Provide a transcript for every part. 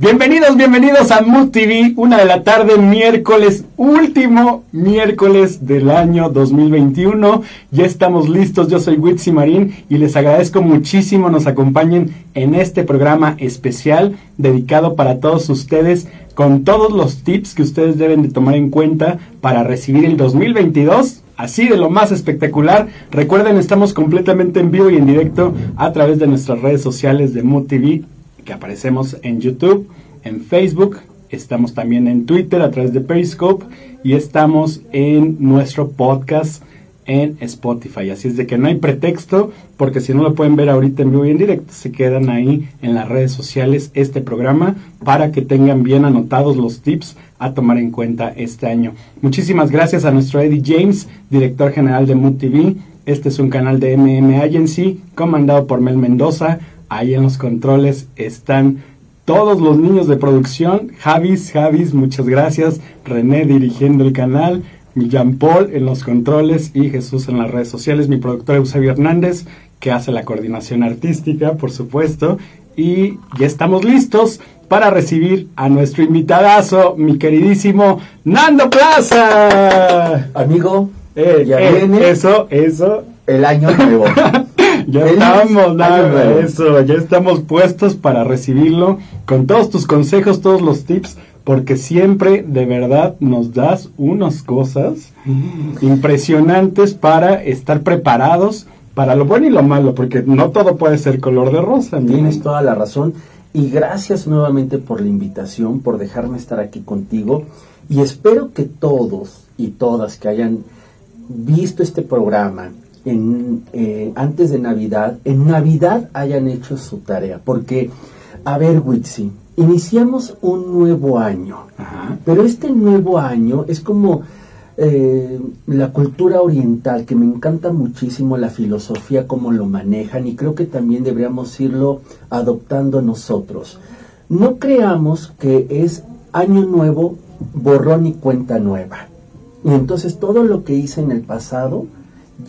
Bienvenidos, bienvenidos a Mood TV, una de la tarde, miércoles, último miércoles del año 2021. Ya estamos listos, yo soy Witsi Marín y les agradezco muchísimo nos acompañen en este programa especial dedicado para todos ustedes con todos los tips que ustedes deben de tomar en cuenta para recibir el 2022 así de lo más espectacular. Recuerden, estamos completamente en vivo y en directo a través de nuestras redes sociales de Mood TV que aparecemos en YouTube, en Facebook, estamos también en Twitter a través de Periscope y estamos en nuestro podcast en Spotify. Así es de que no hay pretexto, porque si no lo pueden ver ahorita en vivo y en directo, se quedan ahí en las redes sociales este programa para que tengan bien anotados los tips a tomar en cuenta este año. Muchísimas gracias a nuestro Eddie James, director general de Mood TV. Este es un canal de MM Agency comandado por Mel Mendoza. Ahí en los controles están todos los niños de producción. Javis, Javis, muchas gracias. René dirigiendo el canal. Jean Paul en los controles y Jesús en las redes sociales. Mi productor Eusebio Hernández, que hace la coordinación artística, por supuesto. Y ya estamos listos para recibir a nuestro invitadazo, mi queridísimo Nando Plaza. Amigo, eh, ya eh, viene eso, eso. el año nuevo. Ya estamos, nada, eso, ya estamos puestos para recibirlo con todos tus consejos, todos los tips, porque siempre de verdad nos das unas cosas impresionantes para estar preparados para lo bueno y lo malo, porque no todo puede ser color de rosa. Tienes toda la razón. Y gracias nuevamente por la invitación, por dejarme estar aquí contigo. Y espero que todos y todas que hayan visto este programa en, eh, antes de Navidad, en Navidad hayan hecho su tarea. Porque, a ver, Witsi, iniciamos un nuevo año. Ajá. Pero este nuevo año es como eh, la cultura oriental, que me encanta muchísimo la filosofía, cómo lo manejan, y creo que también deberíamos irlo adoptando nosotros. No creamos que es año nuevo, borrón y cuenta nueva. Y entonces todo lo que hice en el pasado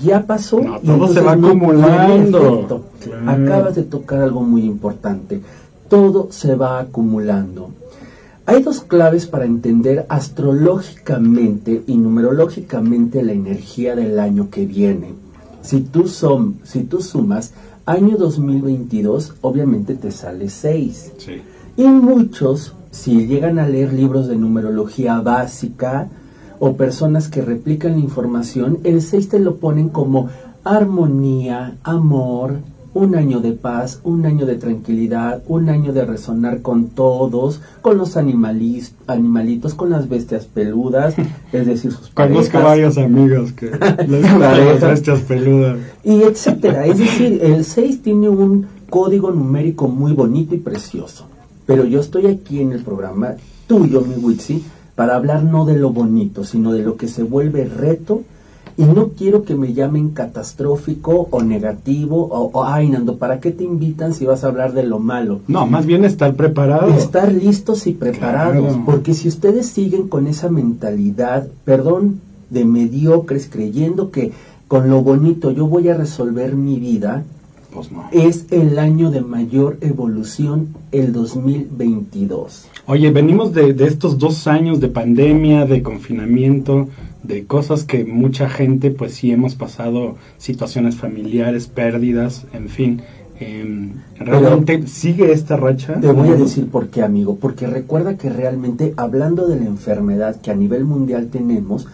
ya pasó. No, y todo se va no acumulando. Claro. Acabas de tocar algo muy importante. Todo se va acumulando. Hay dos claves para entender astrológicamente y numerológicamente la energía del año que viene. Si tú, si tú sumas año 2022, obviamente te sale 6. Sí. Y muchos, si llegan a leer libros de numerología básica o personas que replican la información, el 6 te lo ponen como armonía, amor, un año de paz, un año de tranquilidad, un año de resonar con todos, con los animalis- animalitos, con las bestias peludas, es decir, sus Conozco parejas. varios amigos que les gustan las bestias peludas. y etcétera. Es decir, el 6 tiene un código numérico muy bonito y precioso. Pero yo estoy aquí en el programa tuyo, mi Witsi, para hablar no de lo bonito, sino de lo que se vuelve reto. Y no quiero que me llamen catastrófico o negativo o, o, ay, Nando, ¿para qué te invitan si vas a hablar de lo malo? No, más bien estar preparado. Estar listos y preparados, Claro. porque si ustedes siguen con esa mentalidad, perdón, de mediocres, creyendo que con lo bonito yo voy a resolver mi vida, Pues no. es el año de mayor evolución, el 2022. Oye, venimos de, de estos dos años de pandemia, de confinamiento, de cosas que mucha gente, pues sí hemos pasado situaciones familiares, pérdidas, en fin. Em, ¿Realmente sigue esta racha? Te voy a decir por qué, amigo, porque recuerda que realmente hablando de la enfermedad que a nivel mundial tenemos,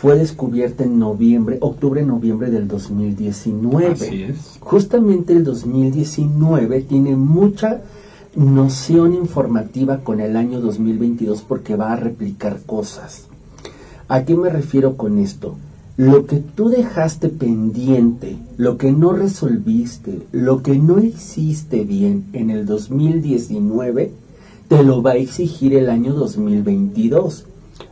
fue descubierta en noviembre, octubre-noviembre del 2019. Así es. Justamente el 2019 tiene mucha noción informativa con el año 2022 porque va a replicar cosas. ¿A qué me refiero con esto? Lo que tú dejaste pendiente, lo que no resolviste, lo que no hiciste bien en el 2019, te lo va a exigir el año 2022.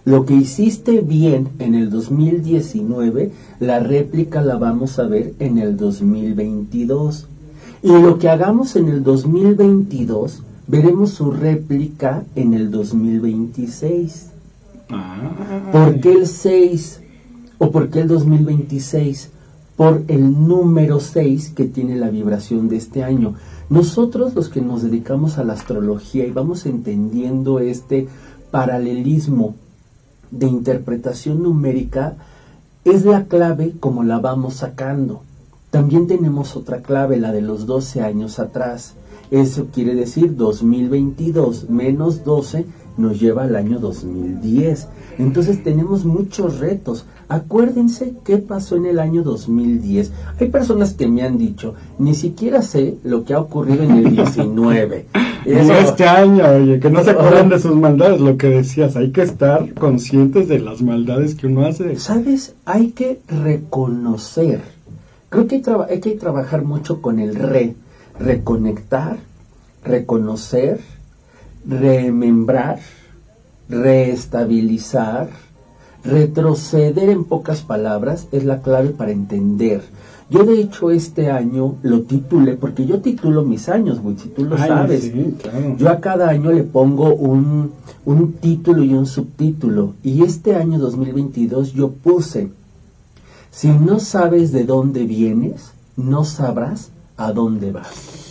Lo que hiciste bien en el 2019, la réplica la vamos a ver en el 2022. Y lo que hagamos en el 2022, veremos su réplica en el 2026. Ah, ¿Por qué el 6 o por qué el 2026? por el número 6 que tiene la vibración de este año. Nosotros los que nos dedicamos a la astrología y vamos entendiendo este paralelismo de interpretación numérica, es la clave como la vamos sacando. También tenemos otra clave, la de los 12 años atrás. Eso quiere decir 2022 menos 12 nos lleva al año 2010. Entonces tenemos muchos retos. Acuérdense qué pasó en el año 2010. Hay personas que me han dicho, ni siquiera sé lo que ha ocurrido en el 19. este año, oye, que no se acuerdan de sus maldades, lo que decías, hay que estar conscientes de las maldades que uno hace. ¿Sabes? Hay que reconocer. Creo que hay, hay que trabajar mucho con el re, reconectar, reconocer, remembrar, reestabilizar, retroceder en pocas palabras es la clave para entender. Yo de hecho este año lo titulé, porque yo titulo mis años, güey, si tú lo sabes. Yo a cada año le pongo un, un título y un subtítulo. Y este año 2022 yo puse, si no sabes de dónde vienes, no sabrás a dónde vas.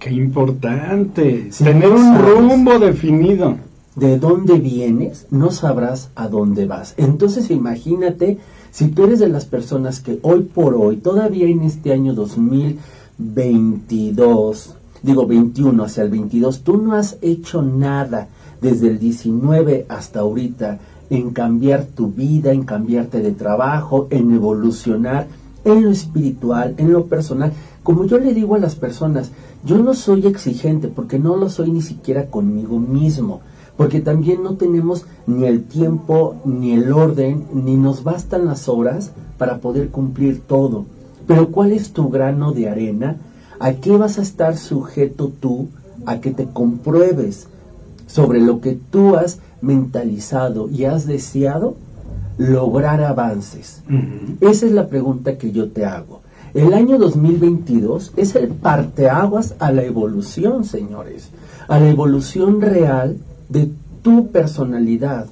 Qué importante. Tener un rumbo definido. De dónde vienes, no sabrás a dónde vas. Entonces imagínate si tú eres de las personas que hoy por hoy, todavía en este año 2022, digo 21 hacia el 22, tú no has hecho nada desde el 19 hasta ahorita en cambiar tu vida, en cambiarte de trabajo, en evolucionar en lo espiritual, en lo personal. Como yo le digo a las personas, yo no soy exigente porque no lo soy ni siquiera conmigo mismo, porque también no tenemos ni el tiempo, ni el orden, ni nos bastan las horas para poder cumplir todo. Pero ¿cuál es tu grano de arena? ¿A qué vas a estar sujeto tú? A que te compruebes sobre lo que tú has mentalizado y has deseado lograr avances. Esa es la pregunta que yo te hago. El año 2022 es el parteaguas a la evolución, señores, a la evolución real de tu personalidad.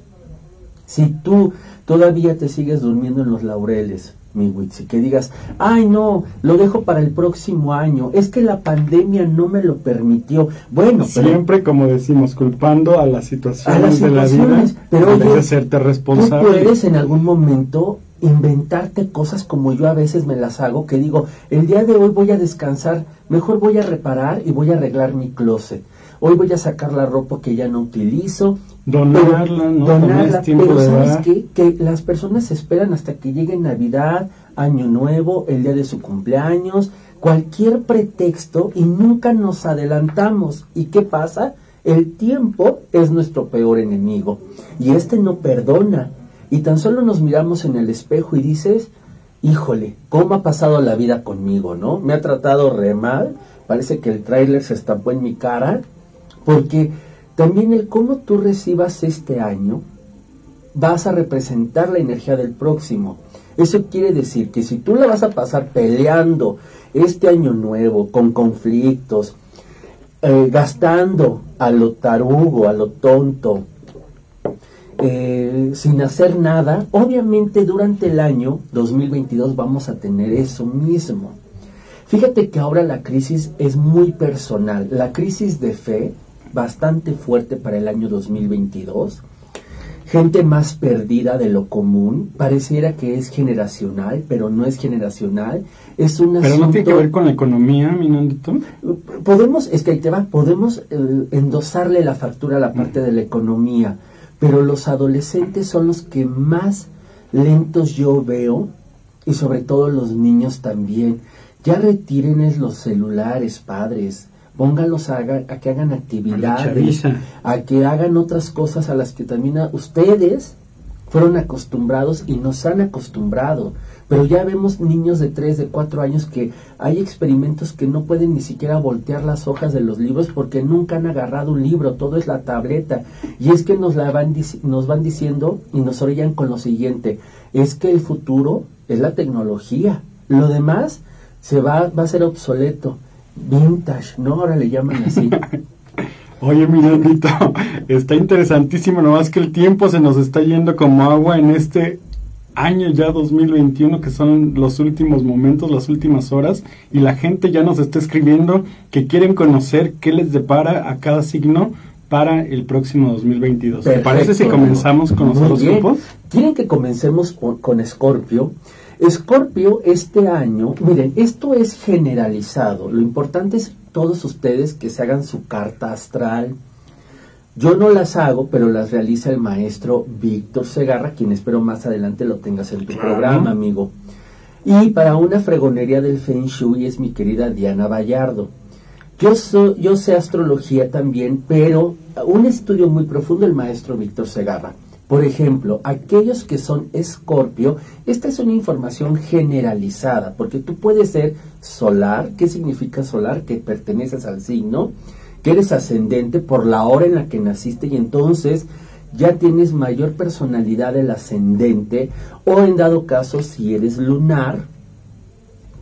Si tú todavía te sigues durmiendo en los laureles, mi Witsi, que digas, ay no, lo dejo para el próximo año, es que la pandemia no me lo permitió. Bueno, siempre como decimos, culpando a las situaciones, de la vida, pero oye, serte responsable. Tú puedes en algún momento inventarte cosas como yo a veces me las hago, que digo, el día de hoy voy a descansar, mejor voy a reparar y voy a arreglar mi closet. Hoy voy a sacar la ropa que ya no utilizo. Donarla, ¿no? Donarla, pero ¿sabes qué? Que las personas esperan hasta que llegue Navidad, Año Nuevo, el día de su cumpleaños, cualquier pretexto y nunca nos adelantamos. ¿Y qué pasa? El tiempo es nuestro peor enemigo y este no perdona y tan solo nos miramos en el espejo y dices, híjole, ¿cómo ha pasado la vida conmigo, no? Me ha tratado re mal, parece que el tráiler se estampó en mi cara, porque también el cómo tú recibas este año vas a representar la energía del próximo. Eso quiere decir que si tú la vas a pasar peleando este año nuevo, con conflictos, eh, gastando a lo tarugo, a lo tonto, eh, sin hacer nada, obviamente durante el año 2022 vamos a tener eso mismo. Fíjate que ahora la crisis es muy personal, la crisis de fe bastante fuerte para el año 2022, gente más perdida de lo común, pareciera que es generacional, pero no es generacional, es un Pero no tiene que ver con la economía, Minandito. Podemos, es que ahí te va, podemos eh, endosarle la factura a la parte de la economía, pero los adolescentes son los que más lentos yo veo y sobre todo los niños también. Ya retiren los celulares, padres. Pónganlos a, a que hagan actividades, a, que hagan otras cosas a las que también ustedes fueron acostumbrados y nos han acostumbrado. Pero ya vemos niños de 3, de 4 años que hay experimentos que no pueden ni siquiera voltear las hojas de los libros porque nunca han agarrado un libro, todo es la tableta. Y es que nos, la van, nos van diciendo y nos orillan con lo siguiente, es que el futuro es la tecnología. Lo demás se va, va a ser obsoleto. Vintage, ¿no? Ahora le llaman así. Oye, Mirandito, está interesantísimo, nomás que el tiempo se nos está yendo como agua en este año ya 2021, que son los últimos momentos, las últimas horas, y la gente ya nos está escribiendo que quieren conocer qué les depara a cada signo para el próximo 2022. ¿Te parece si comenzamos con los horóscopos? ¿Quieren que comencemos con Escorpio? Escorpio este año, miren, esto es generalizado. Lo importante es todos ustedes que se hagan su carta astral. Yo no las hago, pero las realiza el maestro Víctor Segarra, quien espero más adelante lo tengas en tu programa, amigo. Y para una fregonería del Feng Shui es mi querida Diana Vallardo. Yo, yo sé astrología también, pero un estudio muy profundo el maestro Víctor Segarra. Por ejemplo, aquellos que son escorpio, esta es una información generalizada, porque tú puedes ser solar, ¿qué significa solar? Que perteneces al signo, eres ascendente por la hora en la que naciste y entonces ya tienes mayor personalidad del ascendente, o en dado caso, si eres lunar,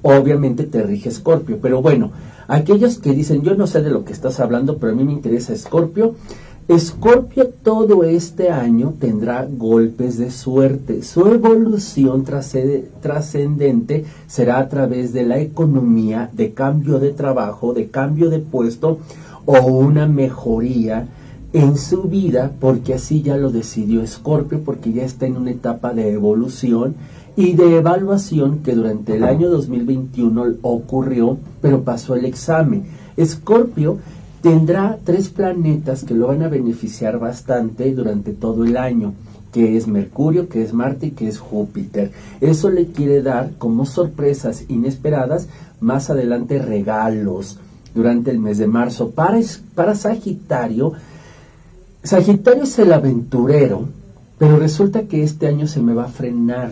obviamente te rige escorpio. Pero bueno, aquellos que dicen, yo no sé de lo que estás hablando, pero a mí me interesa escorpio, Escorpio todo este año tendrá golpes de suerte. Su evolución trascendente será a través de la economía, de cambio de trabajo, de cambio de puesto o una mejoría en su vida, porque así ya lo decidió Escorpio, porque ya está en una etapa de evolución y de evaluación que durante el año 2021 ocurrió, pero pasó el examen. Escorpio tendrá tres planetas que lo van a beneficiar bastante durante todo el año, que es Mercurio, que es Marte y que es Júpiter. Eso le quiere dar como sorpresas inesperadas más adelante regalos durante el mes de marzo. Para, para Sagitario, Sagitario es el aventurero, pero resulta que este año se me va a frenar.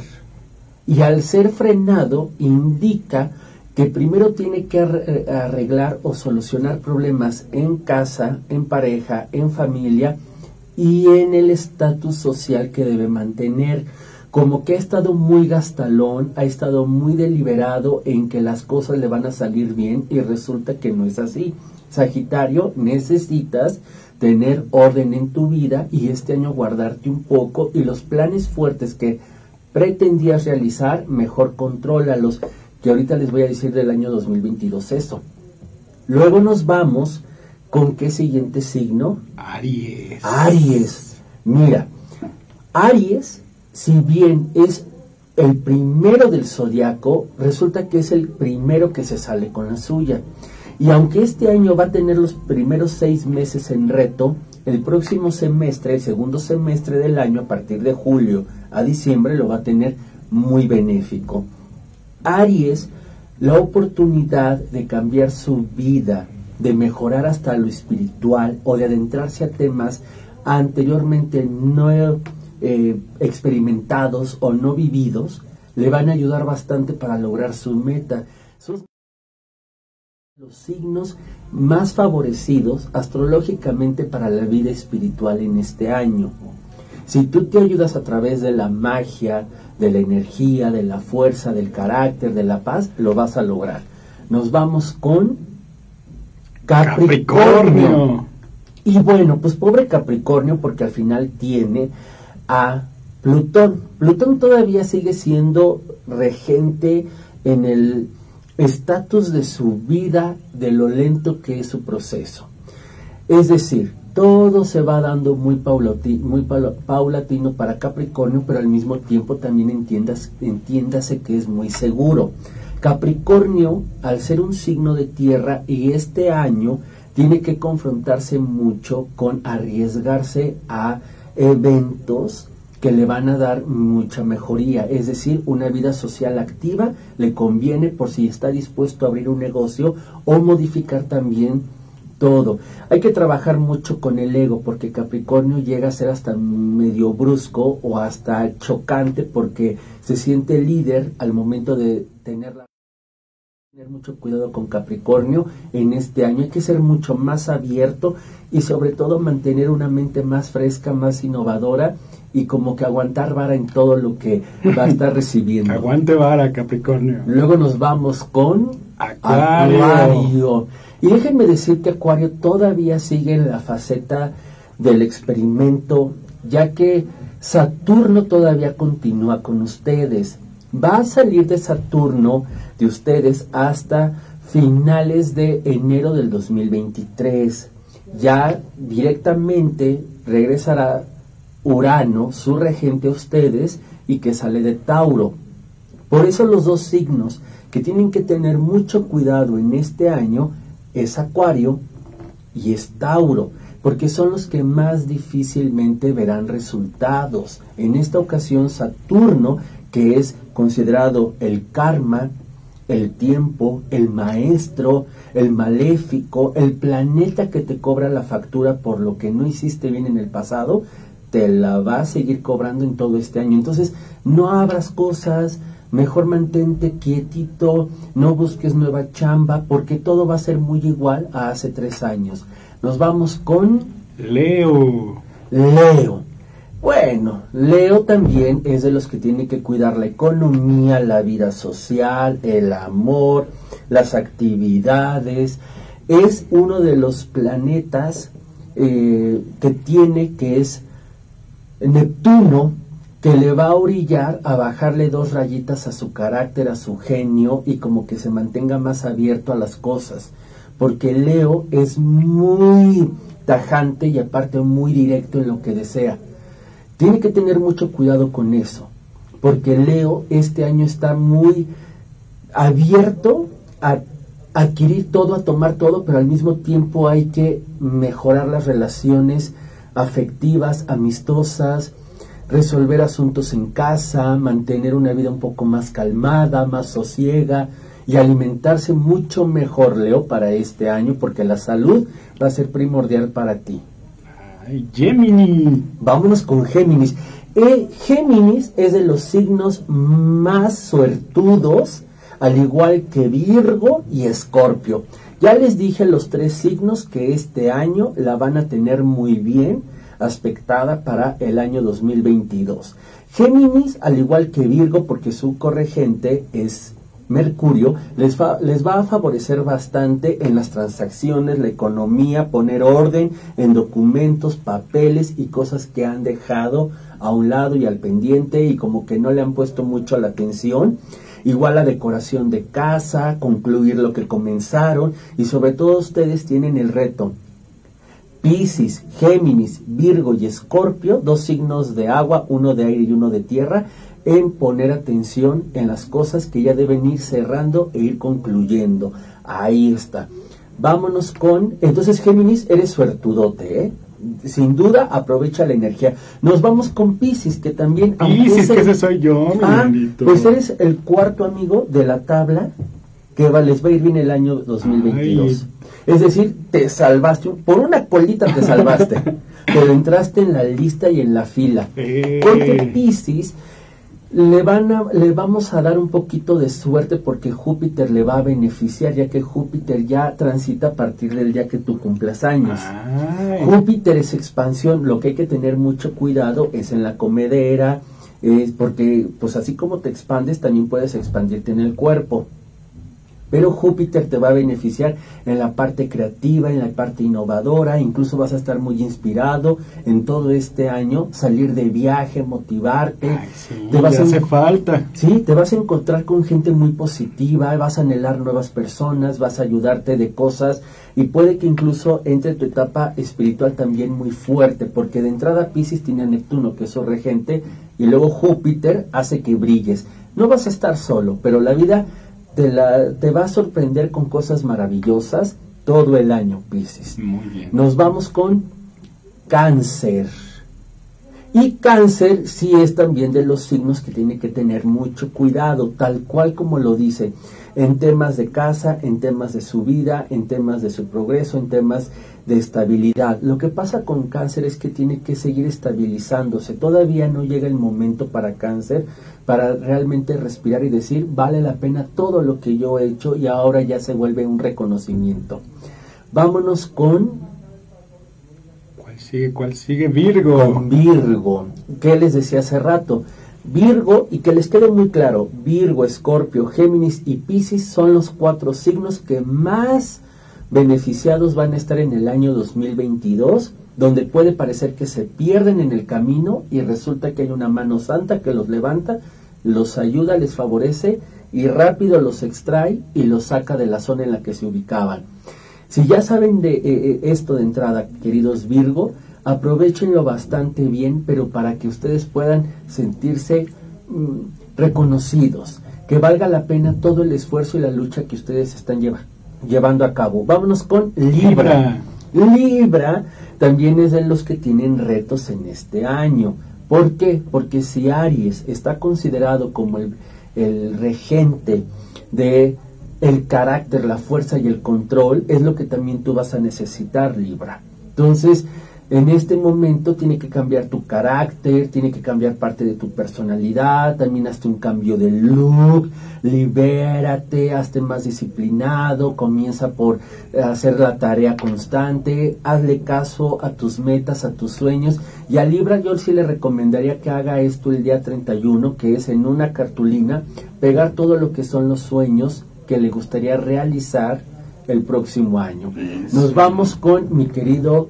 Y al ser frenado indica que primero tiene que eh, arreglar o solucionar problemas en casa, en pareja, en familia y en el estatus social que debe mantener. Como que ha estado muy gastalón, ha estado muy deliberado en que las cosas le van a salir bien y resulta que no es así. Sagitario, necesitas tener orden en tu vida y este año guardarte un poco y los planes fuertes que pretendías realizar, mejor contrólalos que ahorita les voy a decir del año 2022 eso. Luego nos vamos con qué siguiente signo? Aries. Aries. Mira, Aries, si bien es el primero del zodiaco, resulta que es el primero que se sale con la suya. Y aunque este año va a tener los primeros seis meses en reto, el próximo semestre, el segundo semestre del año, a partir de julio a diciembre, lo va a tener muy benéfico. Aries la oportunidad de cambiar su vida, de mejorar hasta lo espiritual o de adentrarse a temas anteriormente no eh, experimentados o no vividos, le van a ayudar bastante para lograr su meta. Son los signos más favorecidos astrológicamente para la vida espiritual en este año. Si tú te ayudas a través de la magia, de la energía, de la fuerza, del carácter, de la paz, lo vas a lograr. Nos vamos con Capricornio. Y bueno, pues pobre Capricornio porque al final tiene a Plutón. Plutón todavía sigue siendo regente en el estatus de su vida, de lo lento que es su proceso. Es decir, todo se va dando muy, paulatino para Capricornio, pero al mismo tiempo también entiendas, entiéndase que es muy seguro. Capricornio, al ser un signo de tierra y este año tiene que confrontarse mucho con arriesgarse a eventos que le van a dar mucha mejoría, es decir, una vida social activa le conviene por si está dispuesto a abrir un negocio o modificar también todo. Hay que trabajar mucho con el ego porque Capricornio llega a ser hasta medio brusco o hasta chocante porque se siente líder al momento de tener la tener mucho cuidado con Capricornio en este año, hay que ser mucho más abierto y sobre todo mantener una mente más fresca, más innovadora y como que aguantar vara en todo lo que va a estar recibiendo. Aguante vara, Capricornio. Luego nos vamos con Acuario. Y déjenme decir que Acuario todavía sigue en la faceta del experimento, ya que Saturno todavía continúa con ustedes. Va a salir de Saturno de ustedes hasta finales de enero del 2023. Ya directamente regresará Urano, su regente a ustedes, y que sale de Tauro. Por eso los dos signos que tienen que tener mucho cuidado en este año es Acuario y es Tauro, porque son los que más difícilmente verán resultados. En esta ocasión Saturno, que es considerado el karma, el tiempo, el maestro, el maléfico, el planeta que te cobra la factura por lo que no hiciste bien en el pasado, te la va a seguir cobrando en todo este año. Entonces, no abras cosas, mejor mantente quietito, no busques nueva chamba, porque todo va a ser muy igual a hace tres años. Nos vamos con Leo. Leo. Bueno, Leo también es de los que tiene que cuidar la economía, la vida social, el amor, las actividades. Es uno de los planetas eh, que tiene, que es Neptuno, que le va a orillar a bajarle dos rayitas a su carácter, a su genio y como que se mantenga más abierto a las cosas. Porque Leo es muy tajante y aparte muy directo en lo que desea. Tiene que tener mucho cuidado con eso, porque Leo este año está muy abierto a adquirir todo, a tomar todo, pero al mismo tiempo hay que mejorar las relaciones afectivas, amistosas, resolver asuntos en casa, mantener una vida un poco más calmada, más sosiega y alimentarse mucho mejor, Leo, para este año, porque la salud va a ser primordial para ti. Ay, Gemini. Vámonos con Géminis. Eh, Géminis es de los signos más suertudos, al igual que Virgo y Escorpio. Ya les dije los tres signos que este año la van a tener muy bien aspectada para el año 2022. Géminis, al igual que Virgo, porque su corregente es Mercurio, les va, les va a favorecer bastante en las transacciones, la economía, poner orden en documentos, papeles y cosas que han dejado a un lado y al pendiente y como que no le han puesto mucho la atención. Igual la decoración de casa, concluir lo que comenzaron y sobre todo ustedes tienen el reto Piscis, Géminis, Virgo y Escorpio, dos signos de agua, uno de aire y uno de tierra, en poner atención en las cosas que ya deben ir cerrando e ir concluyendo. Ahí está. Vámonos con, entonces Géminis, eres suertudote, ¿eh? Sin duda, aprovecha la energía. Nos vamos con Piscis, que también... Piscis, que ese soy yo, mi ah, Pues eres el cuarto amigo de la tabla que les va a ir bien el año 2022. Es decir, te salvaste, por una colita te salvaste, pero entraste en la lista y en la fila. Eh. Porque Pisces le, van a, le vamos a dar un poquito de suerte porque Júpiter le va a beneficiar, ya que Júpiter ya transita a partir del día que tú cumplas años. Júpiter es expansión, lo que hay que tener mucho cuidado es en la comedera, es porque pues así como te expandes, también puedes expandirte en el cuerpo. Pero Júpiter te va a beneficiar en la parte creativa, en la parte innovadora, incluso vas a estar muy inspirado en todo este año, salir de viaje, motivarte. te vas a hace falta. Sí, te vas a encontrar con gente muy positiva, vas a anhelar nuevas personas, vas a ayudarte de cosas y puede que incluso entre tu etapa espiritual también muy fuerte, porque de entrada Pisces tiene a Neptuno, que es su regente, y luego Júpiter hace que brilles. No vas a estar solo, pero la vida te, la, te va a sorprender con cosas maravillosas todo el año, Pisces. Muy bien. Nos vamos con cáncer. Y cáncer sí es también de los signos que tiene que tener mucho cuidado, tal cual como lo dice, en temas de casa, en temas de su vida, en temas de su progreso, en temas de estabilidad. Lo que pasa con cáncer es que tiene que seguir estabilizándose. Todavía no llega el momento para cáncer para realmente respirar y decir, vale la pena todo lo que yo he hecho y ahora ya se vuelve un reconocimiento. Vámonos con... ¿Cuál sigue? ¿Cuál sigue? Virgo. Virgo. ¿Qué les decía hace rato? Virgo, y que les quede muy claro, Virgo, Escorpio, Géminis y Piscis son los cuatro signos que más beneficiados van a estar en el año 2022 donde puede parecer que se pierden en el camino y resulta que hay una mano santa que los levanta, los ayuda, les favorece y rápido los extrae y los saca de la zona en la que se ubicaban. Si ya saben de eh, eh, esto de entrada, queridos Virgo, aprovechenlo bastante bien, pero para que ustedes puedan sentirse mm, reconocidos, que valga la pena todo el esfuerzo y la lucha que ustedes están llevando a cabo. Vámonos con Libra. Libra también es de los que tienen retos en este año. ¿Por qué? Porque si Aries está considerado como el, el regente de el carácter, la fuerza y el control, es lo que también tú vas a necesitar, Libra. Entonces, en este momento tiene que cambiar tu carácter, tiene que cambiar parte de tu personalidad, también hazte un cambio de look, libérate, hazte más disciplinado, comienza por hacer la tarea constante, hazle caso a tus metas, a tus sueños. Y a Libra yo sí le recomendaría que haga esto el día 31, que es en una cartulina, pegar todo lo que son los sueños que le gustaría realizar el próximo año. Nos vamos con mi querido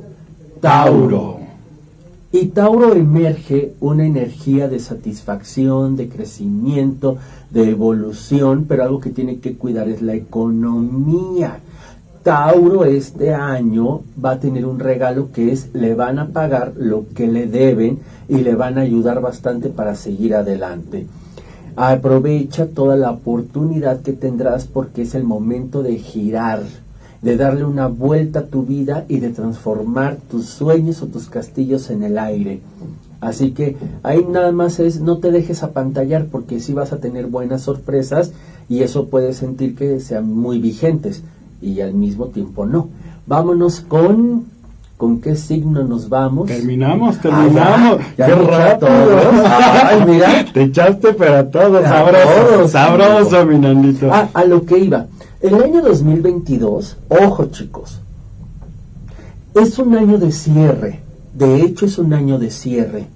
Tauro. Y Tauro emerge una energía de satisfacción, de crecimiento, de evolución, pero algo que tiene que cuidar es la economía. Tauro este año va a tener un regalo que es le van a pagar lo que le deben y le van a ayudar bastante para seguir adelante. Aprovecha toda la oportunidad que tendrás porque es el momento de girar de darle una vuelta a tu vida y de transformar tus sueños o tus castillos en el aire. Así que ahí nada más es, no te dejes apantallar porque sí vas a tener buenas sorpresas y eso puede sentir que sean muy vigentes y al mismo tiempo no. Vámonos con ¿Con qué signo nos vamos? Terminamos, terminamos. ya, ¡Qué rato! Ay, mira. Te echaste para todos, sabroso, sabroso, mi Nandito. Ah, a lo que iba. El año 2022, ojo chicos, es un año de cierre. De hecho, es un año de cierre.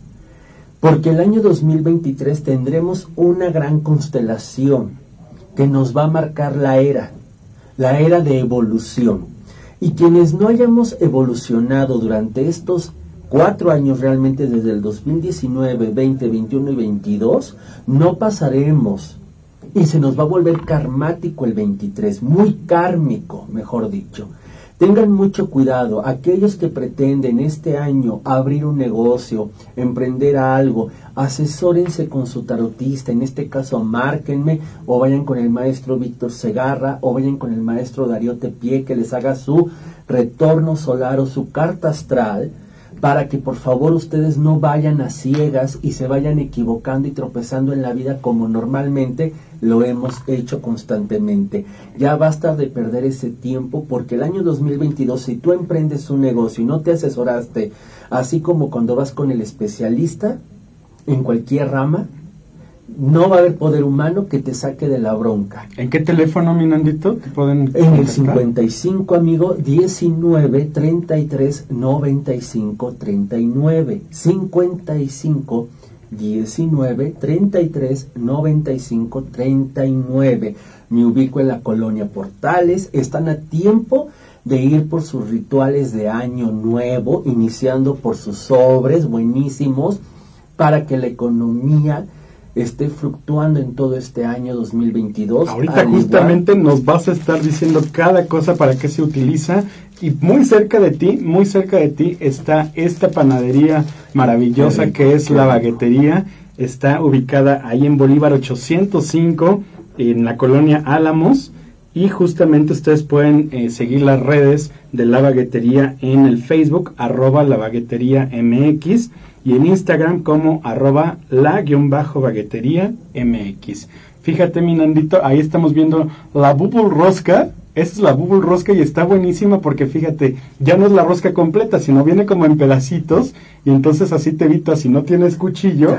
Porque el año 2023 tendremos una gran constelación que nos va a marcar la era, la era de evolución. Y quienes no hayamos evolucionado durante estos cuatro años realmente desde el 2019, 20, 21 y 22, no pasaremos y se nos va a volver karmático el 23, muy kármico, mejor dicho. Tengan mucho cuidado, aquellos que pretenden este año abrir un negocio, emprender algo, asesórense con su tarotista, en este caso márquenme o vayan con el maestro Víctor Segarra o vayan con el maestro Darío Tepié que les haga su retorno solar o su carta astral para que por favor ustedes no vayan a ciegas y se vayan equivocando y tropezando en la vida como normalmente lo hemos hecho constantemente. Ya basta de perder ese tiempo porque el año 2022 si tú emprendes un negocio y no te asesoraste, así como cuando vas con el especialista en cualquier rama, no va a haber poder humano que te saque de la bronca. ¿En qué teléfono, mi Nandito? ¿Te pueden en el 55, amigo, 19 33 95 39. 55 19 33 95 39. Me ubico en la colonia Portales. Están a tiempo de ir por sus rituales de año nuevo, iniciando por sus sobres buenísimos, para que la economía esté fluctuando en todo este año 2022. Ahorita justamente nos vas a estar diciendo cada cosa para qué se utiliza y muy cerca de ti, muy cerca de ti está esta panadería maravillosa que es la baguetería. Está ubicada ahí en Bolívar 805 en la colonia Álamos y justamente ustedes pueden eh, seguir las redes de la baguetería en el Facebook arroba la baguetería MX y en Instagram como arroba la-baguetería MX. Fíjate, mi Nandito, ahí estamos viendo la bubble rosca. Esa es la bubble rosca y está buenísima porque fíjate, ya no es la rosca completa, sino viene como en pedacitos y entonces así te evitas, si no tienes cuchillo,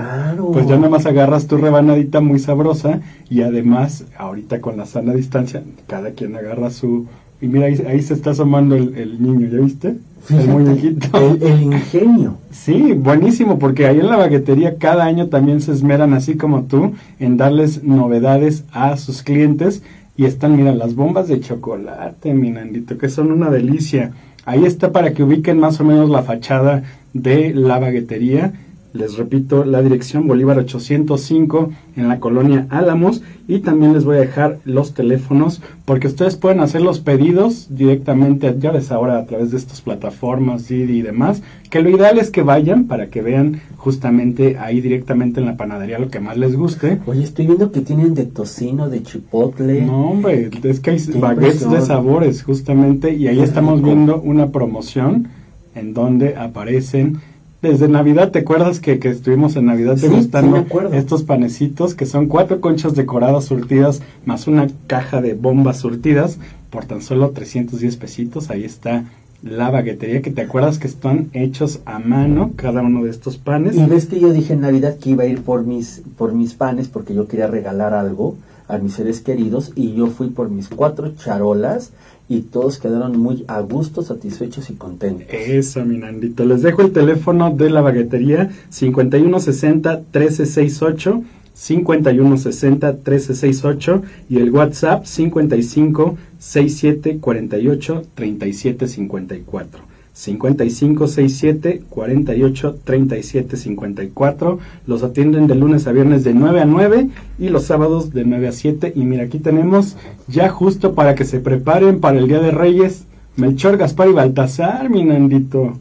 pues ya nada más agarras tu rebanadita muy sabrosa y además, ahorita con la sana distancia, cada quien agarra su... Y mira, ahí, se está asomando el, el niño, ¿ya viste? el ingenio. Sí, buenísimo, porque ahí en la baguetería cada año también se esmeran, así como tú, en darles novedades a sus clientes. Y están, mira, las bombas de chocolate, mi Nandito, que son una delicia. Ahí está para que ubiquen más o menos la fachada de la baguetería les repito, la dirección Bolívar 805 en la colonia Álamos y también les voy a dejar los teléfonos porque ustedes pueden hacer los pedidos directamente, ya ves ahora a través de estas plataformas y demás, que lo ideal es que vayan para que vean justamente ahí directamente en la panadería lo que más les guste. Oye, estoy viendo que tienen de tocino, de chipotle. No, hombre, es que hay baguettes de sabores justamente y ahí estamos viendo una promoción en donde aparecen desde Navidad, ¿te acuerdas que, que estuvimos en Navidad sí, degustando estos panecitos que son cuatro conchas decoradas surtidas más una caja de bombas surtidas por tan solo 310 pesitos? Ahí está la baguetería que te acuerdas que están hechos a mano cada uno de estos panes. Y ves que yo dije en Navidad que iba a ir por mis por mis panes porque yo quería regalar algo a mis seres queridos y yo fui por mis cuatro charolas y todos quedaron muy a gusto, satisfechos y contentos. Eso, mi Nandito. Les dejo el teléfono de la baguetería 5160-1368, 5160-1368 y el WhatsApp 55 67 48 37 54. 5567 48 37 54. Los atienden de lunes a viernes de 9 a 9 y los sábados de 9 a 7. Y mira, aquí tenemos ya justo para que se preparen para el Día de Reyes Melchor, Gaspar y Baltasar, mi Nandito.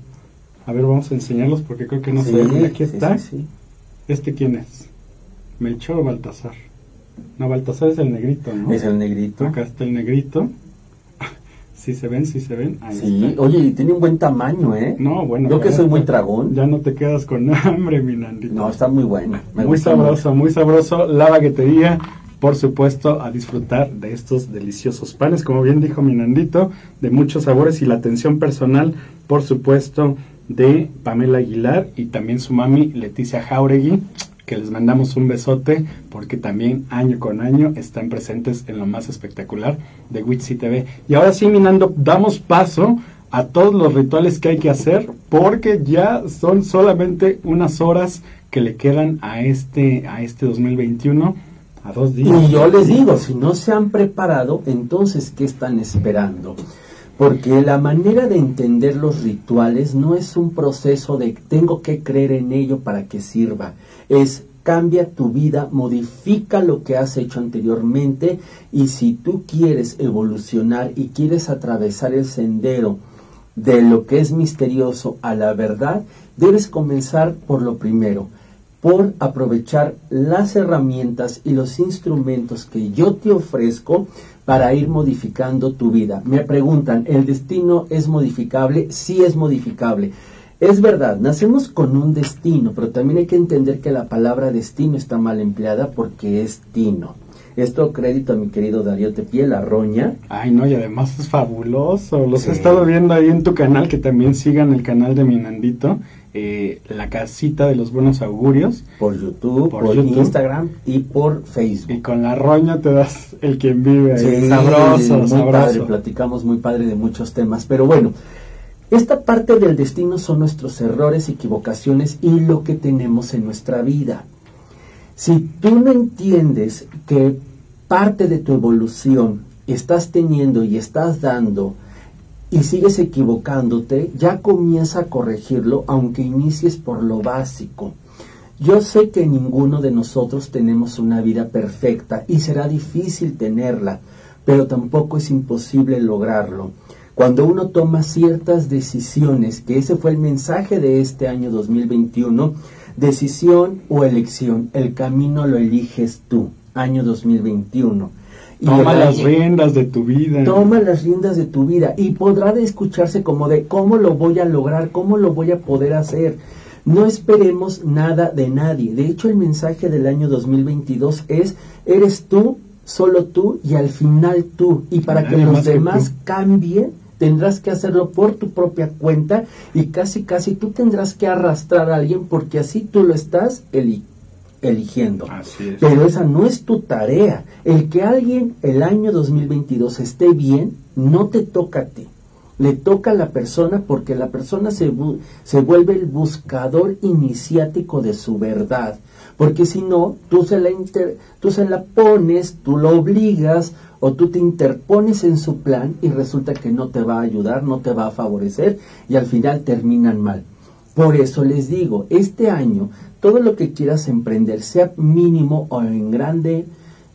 A ver, vamos a enseñarlos porque creo que no se ve. Aquí está. ¿Este quién es? ¿Melchor o Baltasar? No, Baltasar es el negrito, ¿no? Es el negrito. Acá está el negrito. Si se ven, si se ven. sí, oye, y tiene un buen tamaño, ¿eh? No, bueno. Yo que soy muy tragón. Ya no te quedas con hambre, mi Nandito. No, está muy bueno. muy sabroso, muy sabroso. La baguetería, por supuesto, a disfrutar de estos deliciosos panes, como bien dijo mi Nandito, de muchos sabores y la atención personal, por supuesto, de Pamela Aguilar y también su mami Leticia Jauregui que les mandamos un besote porque también año con año están presentes en lo más espectacular de Witsi TV. Y ahora sí, Minando, damos paso a todos los rituales que hay que hacer porque ya son solamente unas horas que le quedan a este, a este 2021. A dos días. Y yo les digo, si no se han preparado, entonces, ¿qué están esperando? Porque la manera de entender los rituales no es un proceso de tengo que creer en ello para que sirva es cambia tu vida, modifica lo que has hecho anteriormente y si tú quieres evolucionar y quieres atravesar el sendero de lo que es misterioso a la verdad, debes comenzar por lo primero, por aprovechar las herramientas y los instrumentos que yo te ofrezco para ir modificando tu vida. Me preguntan, ¿el destino es modificable? Sí es modificable. Es verdad, nacemos con un destino, pero también hay que entender que la palabra destino está mal empleada porque es tino. Esto crédito a mi querido Darío Tepié, la roña. Ay, no, y además es fabuloso. Los he estado viendo ahí en tu canal, que también sigan el canal de mi Nandito, eh, La Casita de los Buenos Augurios. Por YouTube, por, Instagram y por Facebook. Y con la roña te das el quien vive ahí. sabroso, muy sabroso. Padre, platicamos muy padre de muchos temas. Pero bueno, esta parte del destino son nuestros errores, equivocaciones y lo que tenemos en nuestra vida. Si tú no entiendes que parte de tu evolución estás teniendo y estás dando y sigues equivocándote, ya comienza a corregirlo aunque inicies por lo básico. Yo sé que ninguno de nosotros tenemos una vida perfecta y será difícil tenerla, pero tampoco es imposible lograrlo. Cuando uno toma ciertas decisiones, que ese fue el mensaje de este año 2021, decisión o elección, el camino lo eliges tú, año 2021. toma las riendas de tu vida. Toma las riendas de tu vida y podrá de escucharse como de cómo lo voy a lograr, cómo lo voy a poder hacer. No esperemos nada de nadie. De hecho, el mensaje del año 2022 es, eres tú, solo tú y al final tú. Y para que los demás cambien, tendrás que hacerlo por tu propia cuenta y casi casi tú tendrás que arrastrar a alguien porque así tú lo estás eligiendo. Pero esa no es tu tarea. El que alguien el año 2022 esté bien, no te toca a ti. Le toca a la persona porque la persona se, se vuelve el buscador iniciático de su verdad. Porque si no, tú se, la inter- tú se la pones, tú lo obligas o tú te interpones en su plan y resulta que no te va a ayudar, no te va a favorecer y al final terminan mal. Por eso les digo, este año, todo lo que quieras emprender, sea mínimo o en grande,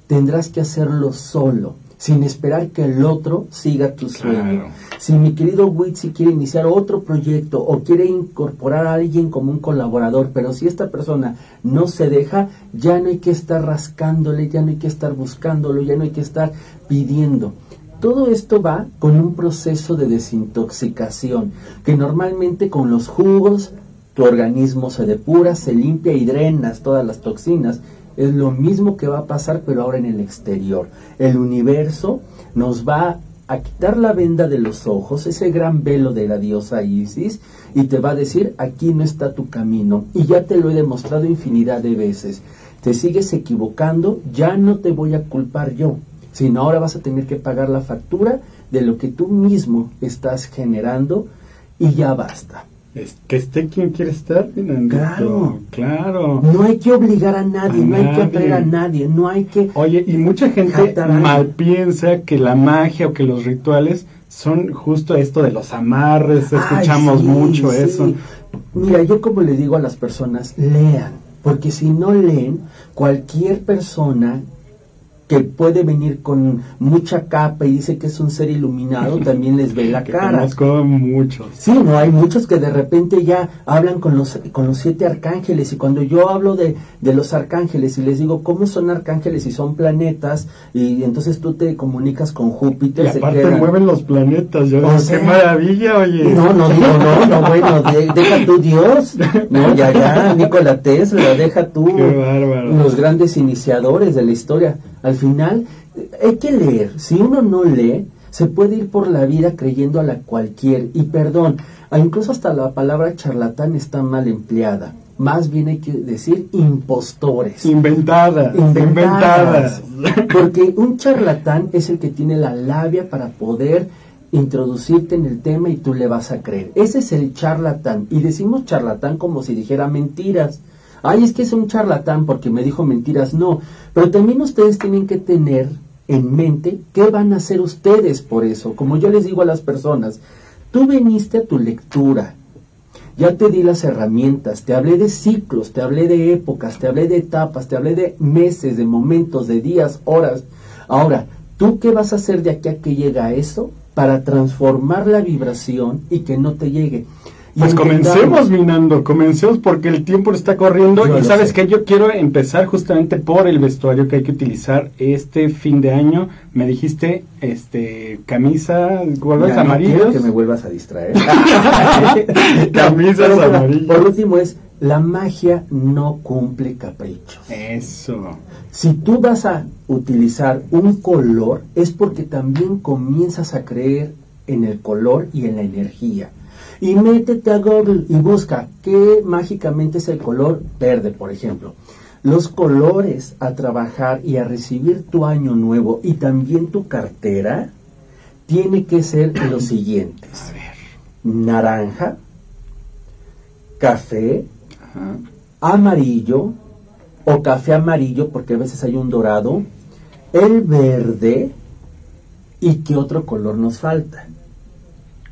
tendrás que hacerlo solo, sin esperar que el otro siga tu sueño. Claro. Si mi querido Witsi quiere iniciar otro proyecto o quiere incorporar a alguien como un colaborador, pero si esta persona no se deja, ya no hay que estar rascándole, ya no hay que estar buscándolo, ya no hay que estar pidiendo. Todo esto va con un proceso de desintoxicación, que normalmente con los jugos tu organismo se depura, se limpia y drenas todas las toxinas. Es lo mismo que va a pasar, pero ahora en el exterior. El universo nos va a quitar la venda de los ojos, ese gran velo de la diosa Isis, y te va a decir, aquí no está tu camino. Y ya te lo he demostrado infinidad de veces. Te sigues equivocando, ya no te voy a culpar yo, sino ahora vas a tener que pagar la factura de lo que tú mismo estás generando y ya basta. Es que esté quien quiere estar. Claro. Claro. No hay que obligar a nadie, A no hay que atraer a nadie, no hay que... Oye, y mucha gente mal piensa que la magia o que los rituales son justo esto de los amarres, escuchamos Ay, sí, mucho sí. eso. Mira, yo como le digo a las personas, lean, porque si no leen, cualquier persona que puede venir con mucha capa y dice que es un ser iluminado, también les ve la Que cara. conozco muchos. Sí, no, hay muchos que de repente ya hablan con los, con los siete arcángeles y cuando yo hablo de, de los arcángeles y les digo cómo son arcángeles y son planetas y entonces tú te comunicas con Júpiter, Y se aparte quedan- mueven los planetas. Yo digo, sea, qué maravilla, oye. No, no digo, no, no, bueno, de- deja tú Dios. No, ya, ya, Nikola Tesla, deja tú Qué bárbaro. los grandes iniciadores de la historia. Al final, hay que leer. Si uno no lee, se puede ir por la vida creyendo a la cualquier. Y perdón, incluso hasta la palabra charlatán está mal empleada. Más bien hay que decir impostores. Inventadas. Inventadas. Inventadas. Porque un charlatán es el que tiene la labia para poder introducirte en el tema y tú le vas a creer. Ese es el charlatán. Y decimos charlatán como si dijera mentiras. Ay, es que es un charlatán porque me dijo mentiras. No, pero también ustedes tienen que tener en mente qué van a hacer ustedes por eso. Como yo les digo a las personas, tú viniste a tu lectura, ya te di las herramientas, te hablé de ciclos, te hablé de épocas, te hablé de etapas, te hablé de meses, de momentos, de días, horas. Ahora, ¿tú qué vas a hacer de aquí a que llega eso para transformar la vibración y que no te llegue? Pues comencemos, Minando, comencemos porque el tiempo está corriendo y sabes que yo quiero empezar justamente por el vestuario que hay que utilizar este fin de año. Me dijiste, este, camisa, colores Ya, no que me vuelvas a distraer. Camisas amarillas. Por último es, la magia no cumple caprichos. Eso. Si tú vas a utilizar un color, es porque también comienzas a creer en el color y en la energía. Y métete a Google y busca qué mágicamente es el color verde, por ejemplo. Los colores a trabajar y a recibir tu año nuevo y también tu cartera tiene que ser los siguientes. Naranja, café, Ajá. amarillo o café amarillo, porque a veces hay un dorado, el verde y qué otro color nos falta.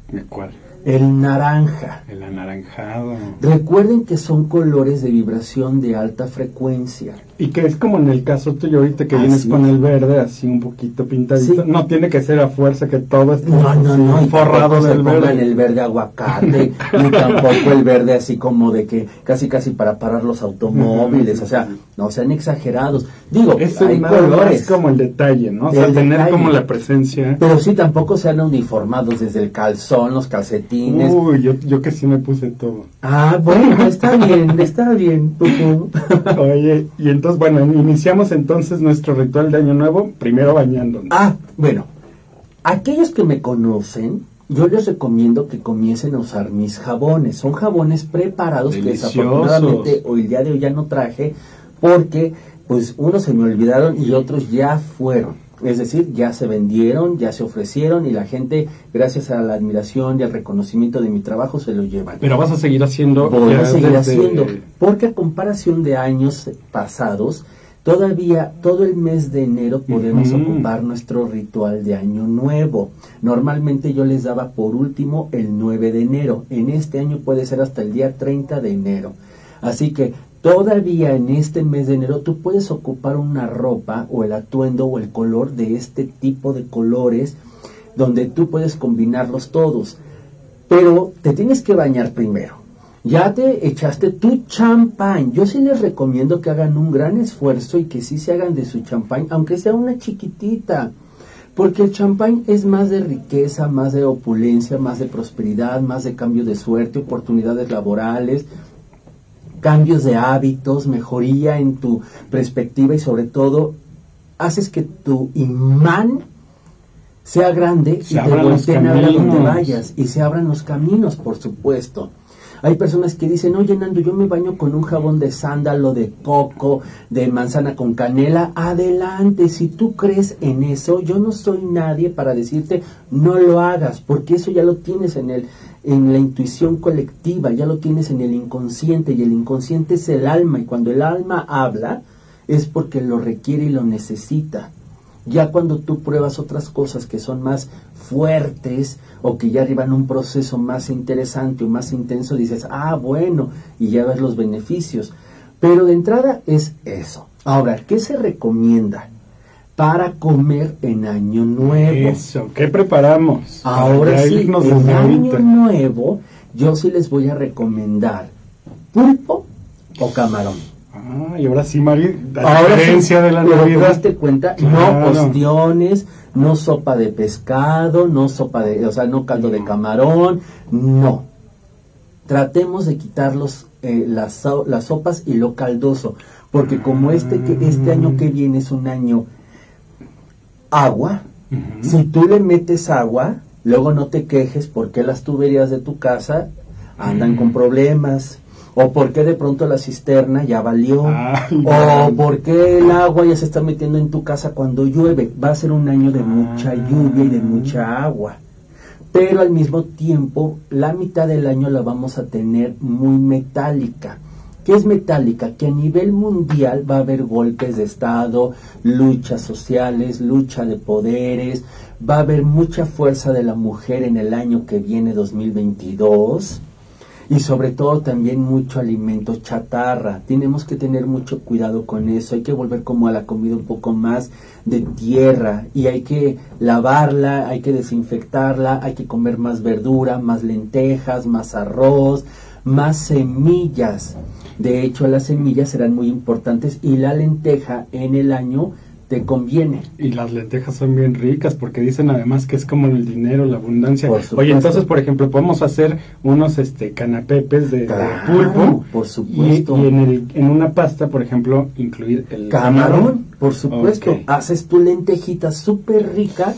¿De cuál? El naranja. El anaranjado. Recuerden que son colores de vibración de alta frecuencia. Y que es como en el caso tuyo ahorita que Así vienes con es. el verde así un poquito pintadito. Sí. No tiene que ser a fuerza que todo esté No, no, no, forrado se del verde. el verde aguacate, ni tampoco el verde así como de que casi casi para parar los automóviles, o sea, no sean exagerados. Digo, hay es más colores. como el detalle, ¿no? O sea, El tener detalle. como la presencia. Pero sí, tampoco sean uniformados desde el calzón, los calcetines. Uy, yo, yo que sí me puse todo. Ah, bueno, está bien, está bien. Oye, y entonces, bueno, iniciamos entonces nuestro ritual de Año Nuevo, primero bañándonos. ah, bueno, aquellos que me conocen, yo les recomiendo que comiencen a usar mis jabones. Son jabones preparados que Deliciosos. desafortunadamente hoy el día de hoy ya no traje porque pues unos se me olvidaron y otros ya fueron. Es decir, ya se vendieron, ya se ofrecieron y la gente, gracias a la admiración y al reconocimiento de mi trabajo, se lo llevan. Pero vas a seguir haciendo. Voy a seguir desde- haciendo, porque a comparación de años pasados, todavía todo el mes de enero podemos ocupar nuestro ritual de año nuevo. Normalmente yo les daba por último el 9 de enero. En este año puede ser hasta el día 30 de enero. Así que todavía en este mes de enero tú puedes ocupar una ropa o el atuendo o el color de este tipo de colores donde tú puedes combinarlos todos. Pero te tienes que bañar primero. Ya te echaste tu champán. Yo sí les recomiendo que hagan un gran esfuerzo y que sí se hagan de su champán, aunque sea una chiquitita. Porque el champán es más de riqueza, más de opulencia, más de prosperidad, más de cambio de suerte, oportunidades laborales, cambios de hábitos, mejoría en tu perspectiva y sobre todo haces que tu imán sea grande Se y te volteen a ver a donde vayas y se abran los caminos, por supuesto. Hay personas que dicen, oye Nando, yo me baño con un jabón de sándalo, de coco, de manzana con canela. Adelante, si tú crees en eso, yo no soy nadie para decirte no lo hagas, porque eso ya lo tienes en el en la intuición colectiva, ya lo tienes en el inconsciente y el inconsciente es el alma y cuando el alma habla es porque lo requiere y lo necesita. Ya cuando tú pruebas otras cosas que son más fuertes o que ya arriban un proceso más interesante o más intenso, dices, ah, bueno, y ya ves los beneficios. Pero de entrada es eso. Ahora, ¿qué se recomienda para comer en Año Nuevo? Eso, ¿qué preparamos? Ahora sí, en Año. Nuevo, yo sí les voy a recomendar pulpo o camarón. Ah, y ahora sí, Mari, a Ahora diferencia sí, de la pero ¿te Navidad. diste cuenta? Claro. No ostiones, no sopa de pescado, no sopa de, o sea, no caldo de camarón, no. Tratemos de quitar los, eh, las, las sopas y lo caldoso, porque como este, que, este año que viene es un año agua, si tú le metes agua, luego no te quejes porque las tuberías de tu casa andan con problemas. O porque de pronto la cisterna ya valió. Ay, o ay. porque el agua ya se está metiendo en tu casa cuando llueve. Va a ser un año de mucha Ah. lluvia y de mucha agua. Pero al mismo tiempo, la mitad del año la vamos a tener muy metálica. ¿Qué es metálica? Que a nivel mundial va a haber golpes de Estado, luchas sociales, lucha de poderes, va a haber mucha fuerza de la mujer en el año que viene 2022 y sobre todo también mucho alimento chatarra. Tenemos que tener mucho cuidado con eso. Hay que volver como a la comida un poco más de tierra y hay que lavarla, hay que desinfectarla, hay que comer más verdura, más lentejas, más arroz, más semillas. De hecho, las semillas serán muy importantes y la lenteja en el año te conviene. Y las lentejas son bien ricas porque dicen además que es como el dinero, la abundancia. Oye, entonces, por ejemplo, podemos hacer unos este canapepes de, pulpo. por supuesto. y en, el, en una pasta, por ejemplo, incluir el Camarón, por supuesto. Haces tu lentejita súper rica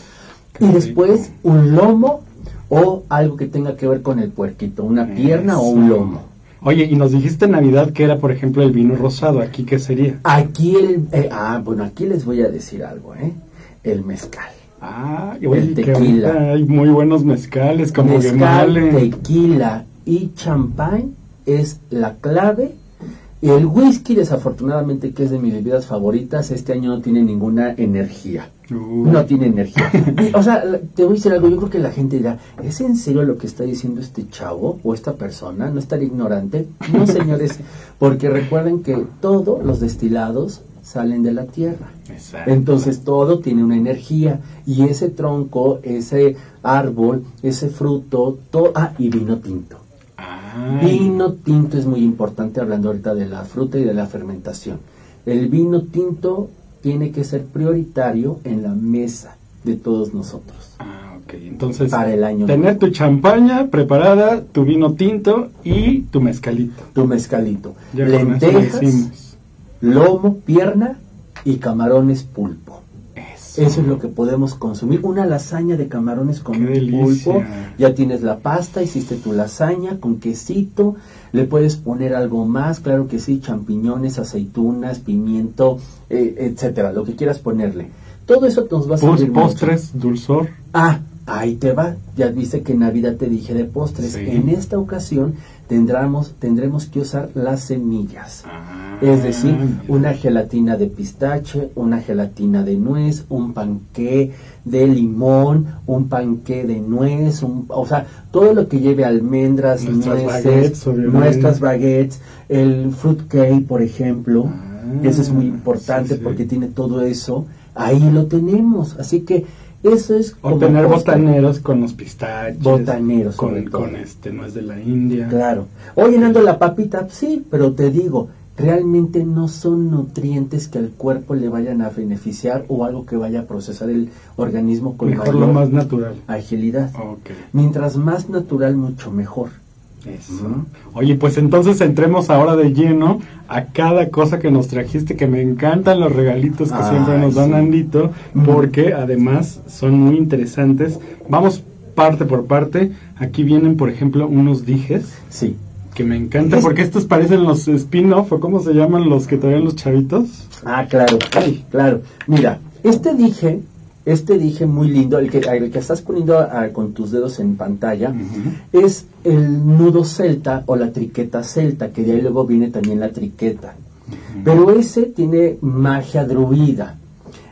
Qué y después un lomo o algo que tenga que ver con el puerquito, una pierna o un lomo. Oye, y nos dijiste en Navidad que era, por ejemplo, el vino rosado. ¿Aquí qué sería? Aquí el... eh, ah, bueno, aquí les voy a decir algo, ¿eh? El mezcal. Ah, y El tequila. hay muy buenos mezcales como mezcal, Gemale. tequila y champán es la clave. El whisky, desafortunadamente, que es de mis bebidas favoritas, este año no tiene ninguna energía. No tiene energía. O sea, te voy a decir algo, yo creo que la gente dirá, ¿es en serio lo que está diciendo este chavo o esta persona? ¿No estar ignorante? No, señores, porque recuerden que todos los destilados salen de la tierra. Exacto. Entonces todo tiene una energía y ese tronco, ese árbol, ese fruto, todo... Ah, y vino tinto. Ay. Vino tinto es muy importante hablando ahorita de la fruta y de la fermentación. El vino tinto tiene que ser prioritario en la mesa de todos nosotros. Ah, ok. Entonces, Para el año tener tu champaña preparada, tu vino tinto y tu mezcalito. Tu mezcalito. Ya Lentejas, lomo, pierna y camarones pulpo. Eso. Es lo que podemos consumir. Una lasaña de camarones con pulpo. Ya tienes la pasta, hiciste tu lasaña con quesito. Le puedes poner algo más, claro que sí, champiñones, aceitunas, pimiento, eh, etcétera, lo que quieras ponerle. Todo eso nos va a servir postres, dulzor. Ah, ahí te va. Ya viste que en Navidad te dije de postres. Sí. En esta ocasión tendremos, tendremos que usar las semillas. Ah, Es decir, mira. una gelatina de pistache, una gelatina de nuez, un panqué de limón, un panqué de nuez, un- o sea, todo lo que lleve almendras, Nuestras nueces, baguettes, nuestras baguettes, el fruit cake, por ejemplo, Ah, eso es muy importante sí, sí. porque tiene todo eso, ahí lo tenemos, así que eso es O como tener postre. botaneros con los pistaches. Botaneros, Con, con este, no es de la India. Claro. O llenando la papita, sí, pero te digo, realmente no son nutrientes que al cuerpo le vayan a beneficiar o algo que vaya a procesar el organismo con Mejor mayor lo más natural. agilidad. Ok. Mientras más natural, mucho mejor. Eso. Oye, pues entonces entremos ahora de lleno a cada cosa que nos trajiste, que me encantan los regalitos que siempre nos dan sí. Andito, porque además son muy interesantes. Vamos parte por parte. Aquí vienen, por ejemplo, unos dijes Sí. Que me encantan, Es- porque estos parecen los spin-off, o cómo se llaman los que traen los chavitos. Ah, claro, ay, claro. Mira, este dije, este dije muy lindo, el que, el que estás poniendo con tus dedos en pantalla, es el nudo celta o la triqueta celta, que de ahí luego viene también la triqueta. Pero ese tiene magia druida.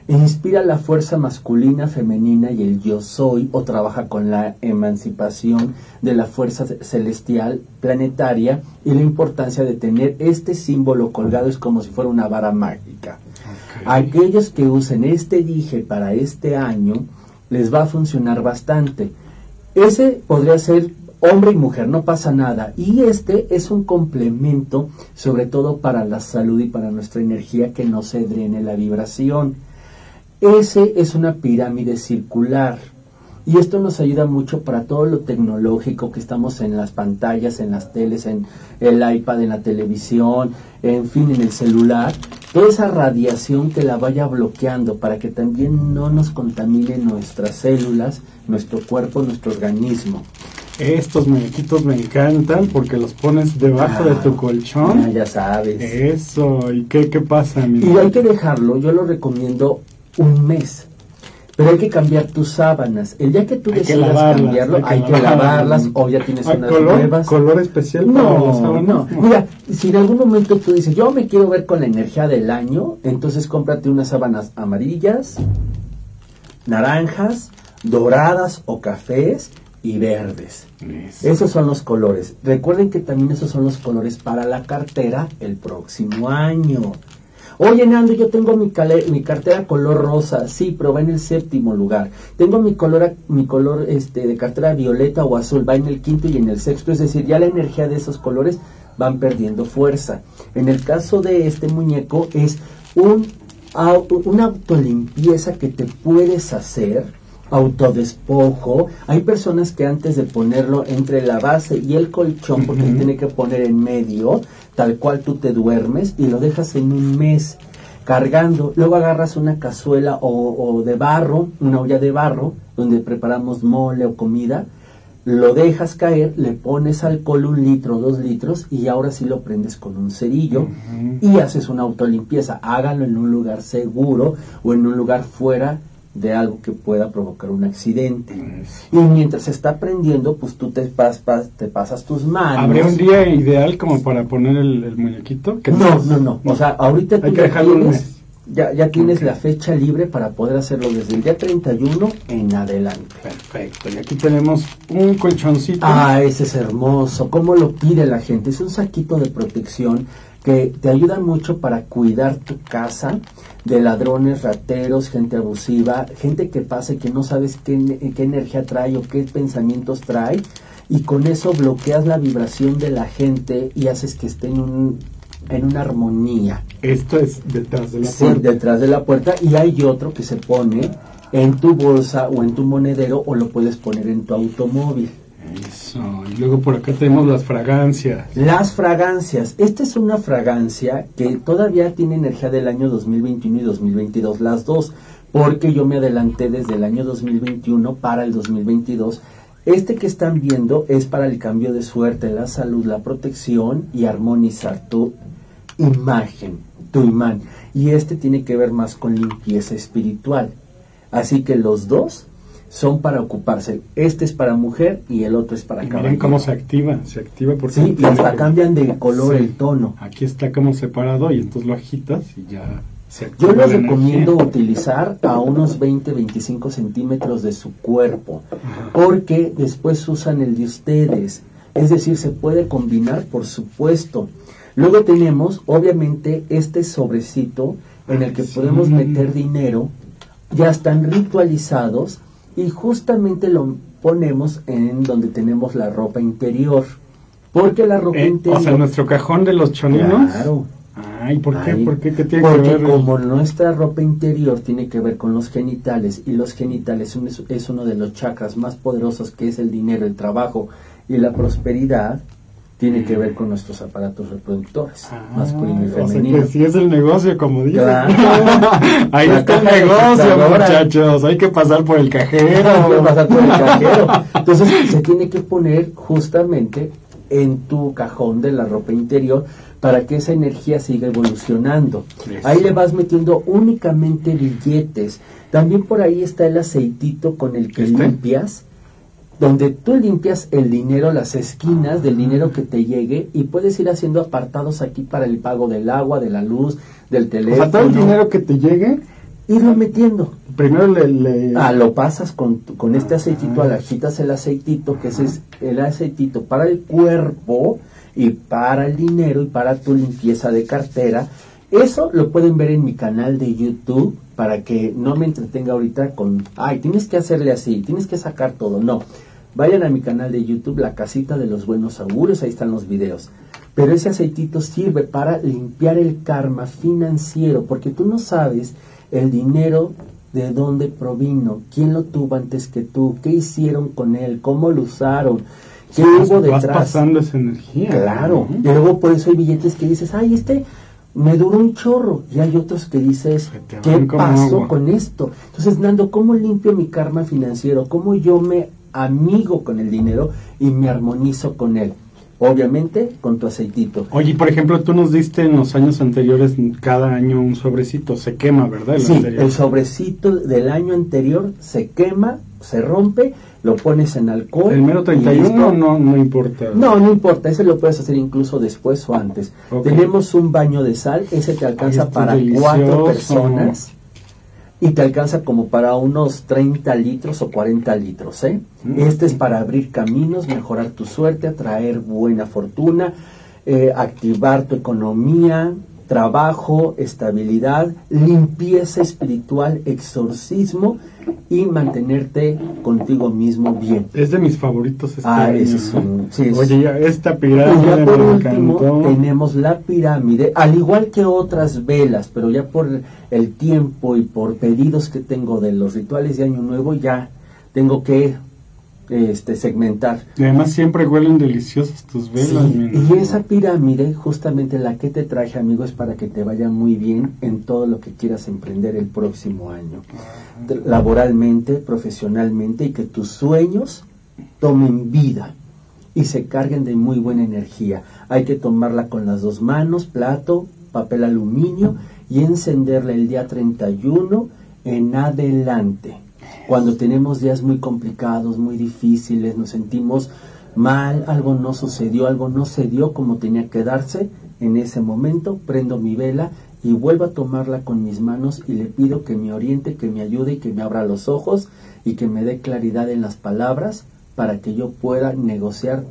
E inspira la fuerza masculina, femenina y el yo soy, o trabaja con la emancipación de la fuerza ce- celestial planetaria y la importancia de tener este símbolo colgado es como si fuera una vara mágica. Aquellos que usen este dije para este año les va a funcionar bastante. Ese podría ser hombre y mujer, no pasa nada. Y este es un complemento, sobre todo para la salud y para nuestra energía, que no se drene la vibración. Ese es una pirámide circular. Y esto nos ayuda mucho para todo lo tecnológico que estamos en las pantallas, en las teles, en el iPad, en la televisión, en fin, en el celular. Toda esa radiación que la vaya bloqueando para que también no nos contamine nuestras células, nuestro cuerpo, nuestro organismo. Estos muñequitos me encantan porque los pones debajo de tu Ah, colchón. ya sabes. Eso, ¿y qué, qué pasa? mi Y hay que dejarlo, yo lo recomiendo un mes. Pero hay que cambiar tus sábanas. El día que tú Hay que decidas lavarlas, cambiarlo, hay que hay que, lavarlas. lavarlas o ya tienes ¿Hay unas color, nuevas. color especial para las No, no. Mira, si en algún momento tú dices, yo me quiero ver con la energía del año, entonces cómprate unas sábanas amarillas, naranjas, doradas o cafés y verdes. Eso. Esos son los colores. Recuerden que también esos son los colores para la cartera el próximo año. Oye, Nando, yo tengo mi, cartera color rosa, sí, pero va en el séptimo lugar. Tengo mi color, mi color este, de cartera violeta o azul, va en el quinto y en el sexto. Es decir, ya la energía de esos colores van perdiendo fuerza. En el caso de este muñeco es un, auto- una autolimpieza que te puedes hacer autodespojo. Hay personas que antes de ponerlo entre la base y el colchón, porque tiene que poner en medio, tal cual tú te duermes y lo dejas en un mes cargando. Luego agarras una cazuela o, o de barro, una olla de barro, donde preparamos mole o comida. Lo dejas caer, le pones alcohol un litro, dos litros y ahora sí lo prendes con un cerillo y haces una autolimpieza. Háganlo en un lugar seguro o en un lugar fuera de algo que pueda provocar un accidente. Y mientras se está prendiendo, pues tú te, pas- pas- te pasas tus manos. ¿Habría un día ideal como para poner el, el muñequito? ¿Qué No, no, no. O sea, ahorita tú ya tienes, ya, ya tienes la fecha libre para poder hacerlo desde el día 31 en adelante. Perfecto. Y aquí tenemos un colchoncito. Ah, ese es hermoso. ¿Cómo lo pide la gente? Es un saquito de protección que te ayuda mucho para cuidar tu casa de ladrones, rateros, gente abusiva, gente que pasa y que no sabes qué, qué energía trae o qué pensamientos trae. Y con eso bloqueas la vibración de la gente y haces que esté en, un, en una armonía. Esto es detrás de la Sí, puerta. detrás de la puerta y hay otro que se pone en tu bolsa o en tu monedero o lo puedes poner en tu automóvil. Eso. Y luego por acá tenemos las fragancias. Las fragancias. Esta es una fragancia que todavía tiene energía del año 2021 y 2022, las dos, porque yo me adelanté desde el año 2021 para el 2022. Este que están viendo es para el cambio de suerte, la salud, la protección y armonizar tu imagen. tu imán. Y este tiene que ver más con limpieza espiritual. Así que los dos son para ocuparse. Este es para mujer y el otro es para Y caballero. miren cómo se activa, se activa porque Sí, y hasta cambian de color Sí. el tono. Aquí está como separado y entonces lo agitas y ya se Yo activa les la recomiendo energía. utilizar a unos 20-25 centímetros de su cuerpo, porque después usan el de ustedes. Es decir, se puede combinar, por supuesto. Luego tenemos, obviamente, este sobrecito en el que podemos meter dinero. Ya están ritualizados y justamente lo ponemos en donde tenemos la ropa interior. Porque la ropa Eh, interior... o sea, nuestro cajón de los choninos. Claro. Ay, ¿por qué? ¿Por qué? ¿Qué tiene Porque que ver? como nuestra ropa interior tiene que ver con los genitales y los genitales es uno de los chakras más poderosos que es el dinero, el trabajo y la prosperidad, tiene que ver con nuestros aparatos reproductores, Ah, masculino y o sea femenino. que sí es el negocio, como dice. Claro. Ahí La está el negocio, muchachos. Hay que pasar por el Hay que cajero. pasar por el cajero. Entonces se tiene que poner justamente en tu cajón de la ropa interior para que esa energía siga evolucionando. Eso. Ahí le vas metiendo únicamente billetes. También por ahí está el aceitito con el que ¿Este? limpias, donde tú limpias el dinero, las esquinas del dinero que te llegue y puedes ir haciendo apartados aquí para el pago del agua, de la luz, del O teléfono. sea, todo el dinero que te llegue, Irlo metiendo. primero le... le- Ah, lo pasas con, con este aceitito, Ah. al agitas el aceitito, que ese es el aceitito para el cuerpo y para el dinero y para tu limpieza de cartera. Eso lo pueden ver en mi canal de YouTube para que no me entretenga ahorita con, ay, tienes que hacerle así, tienes que sacar todo. No, vayan a mi canal de YouTube, La Casita de los Buenos Augurios, ahí están los videos. Pero ese aceitito sirve para limpiar el karma financiero, porque tú no sabes el dinero de dónde provino, quién lo tuvo antes que tú, qué hicieron con él, cómo lo usaron, qué vas, hubo vas detrás. pasando esa energía. Claro, ¿no? y luego por eso hay billetes que dices, ay, este me duró un chorro, y hay otros que dices, ¿qué pasó agua. con esto? Entonces, Nando, ¿cómo limpio mi karma financiero? ¿Cómo yo me amigo con el dinero y me armonizo con él? Obviamente, con tu aceitito. Oye, por ejemplo, tú nos diste en los años anteriores cada año un sobrecito. Se quema, ¿verdad? El Sí, anterior. el sobrecito del año anterior se quema, se rompe, lo pones en alcohol. ¿El mero y 31 listo. no, no importa? No, no importa, ese lo puedes hacer incluso después o antes. Tenemos un baño de sal, ese te alcanza Ay, para cuatro personas y te alcanza como para unos 30 litros o 40 litros. ¿eh? Mm. Este es para abrir caminos, mejorar tu suerte, atraer buena fortuna, eh, activar tu economía, trabajo, estabilidad, limpieza espiritual, exorcismo y mantenerte contigo mismo bien. Es de mis favoritos este Ah, año, es un- sí, es- Oye, ya esta pirámide ya por me último encantó. tenemos la pirámide, al igual que otras velas, pero ya por el tiempo y por pedidos que tengo de los rituales de Año Nuevo, ya tengo que este, segmentar. Y además siempre huelen deliciosas tus velas. Sí, y esa pirámide, justamente la que te traje, amigo, es para que te vaya muy bien en todo lo que quieras emprender el próximo año. Laboralmente, profesionalmente, y que tus sueños tomen vida y se carguen de muy buena energía. Hay que tomarla con las dos manos, plato, papel aluminio y encenderla el día 31 en adelante. Cuando tenemos días muy complicados, muy difíciles, nos sentimos mal, algo no sucedió, algo no se dio como tenía que darse, en ese momento prendo mi vela y vuelvo a tomarla con mis manos y le pido que me oriente, que me ayude y que me abra los ojos y que me dé claridad en las palabras para que yo pueda negociar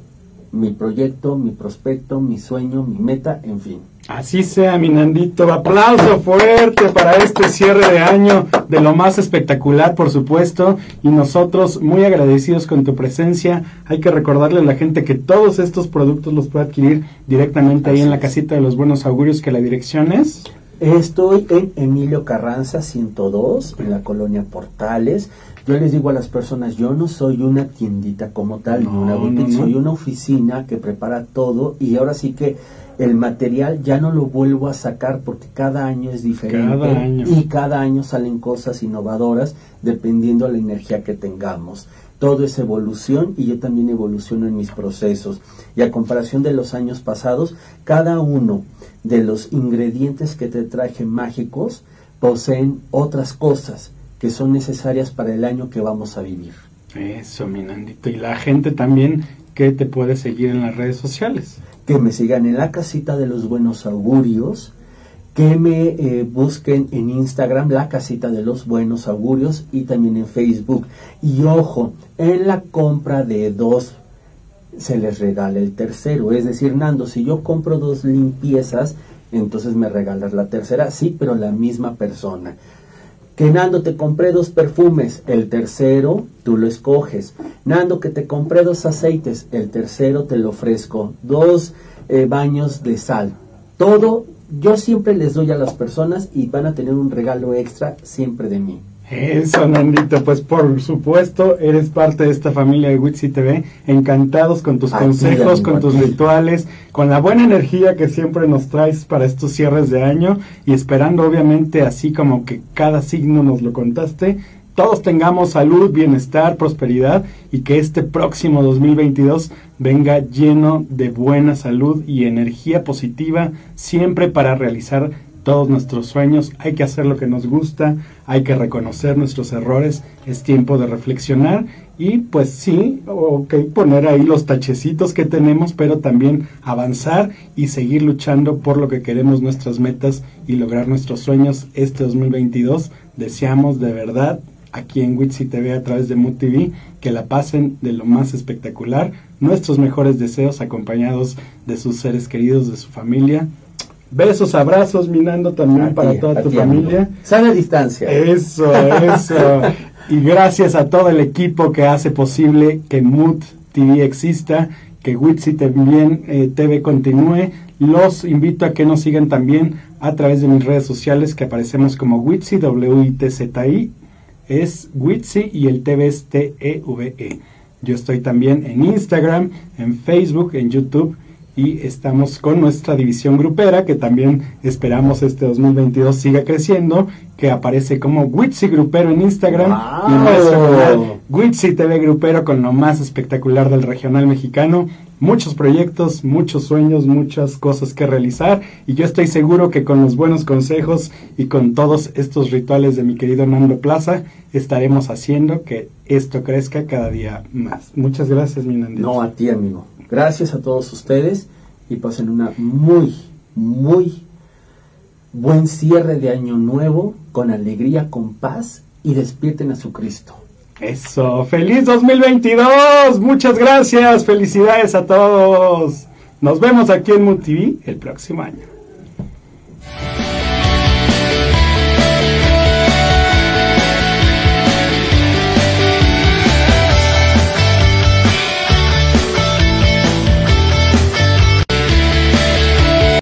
mi proyecto, mi prospecto, mi sueño, mi meta, en fin. Así sea, mi Nandito. Aplauso fuerte para este cierre de año de lo más espectacular, por supuesto. Y nosotros muy agradecidos con tu presencia. Hay que recordarle a la gente que todos estos productos los puede adquirir directamente ahí en la casita de los buenos augurios, que la dirección es. Estoy en Emilio Carranza 102, en la colonia Portales. Yo les digo a las personas, yo no soy una tiendita como tal, ni una boutique, no, no. soy una oficina que prepara todo y ahora sí que el material ya no lo vuelvo a sacar porque cada año es diferente Cada año. y cada año salen cosas innovadoras dependiendo de la energía que tengamos. Todo es evolución y yo también evoluciono en mis procesos. Y a comparación de los años pasados, cada uno de los ingredientes que te traje mágicos poseen otras cosas que son necesarias para el año que vamos a vivir. Eso, mi Nandito. Y la gente también que te puede seguir en las redes sociales. Que me sigan en la casita de los buenos augurios, que me eh, busquen en Instagram, la casita de los buenos augurios, y también en Facebook. Y ojo, en la compra de dos se les regala el tercero. Es decir, Nando, si yo compro dos limpiezas, entonces me regalas la tercera. Sí, pero la misma persona. Que Nando, te compré dos perfumes, el tercero tú lo escoges. Nando, que te compré dos aceites, el tercero te lo ofrezco. Dos eh, baños de sal. Todo, yo siempre les doy a las personas y van a tener un regalo extra siempre de mí. Eso, Nandito, pues por supuesto, eres parte de esta familia de Witsi TV. Encantados con tus consejos, con tus rituales, con la buena energía que siempre nos traes para estos cierres de año y esperando, obviamente, así como que cada signo nos lo contaste, todos tengamos salud, bienestar, prosperidad y que este próximo 2022 venga lleno de buena salud y energía positiva, siempre para realizar todos nuestros sueños, hay que hacer lo que nos gusta, hay que reconocer nuestros errores, es tiempo de reflexionar y pues sí, ok, poner ahí los tachecitos que tenemos, pero también avanzar y seguir luchando por lo que queremos, nuestras metas y lograr nuestros sueños este 2022. Deseamos de verdad aquí en Witsi TV a través de Mood TV que la pasen de lo más espectacular, nuestros mejores deseos acompañados de sus seres queridos, de su familia. Besos, abrazos, minando también A para ti, toda tu ti, familia. amigo. Sana distancia. Eso, eso. y gracias a todo el equipo que hace posible que Mood TV exista, que Witsi también eh, TV continúe. Los invito a que nos sigan también a través de mis redes sociales que aparecemos como Witsi, W-I-T-Z-I. Es Witsi y el TV es T-E-V-E. Yo estoy también en Instagram, en Facebook, en YouTube y estamos con nuestra división grupera que también esperamos este 2022 siga creciendo, que aparece como Witsi Grupero en Instagram y en nuestro canal Witsi TV Grupero con lo más espectacular del regional mexicano. Muchos proyectos, muchos sueños, muchas cosas que realizar y yo estoy seguro que con los buenos consejos y con todos estos rituales de mi querido Nando Plaza estaremos haciendo que esto crezca cada día más. Muchas gracias, mi Nandito. No a ti, amigo. Gracias a todos ustedes y pasen una muy, muy buen cierre de año nuevo con alegría, con paz y despierten a su Cristo. Eso, feliz 2022. Muchas gracias. Felicidades a todos. Nos vemos aquí en MUTV el próximo año.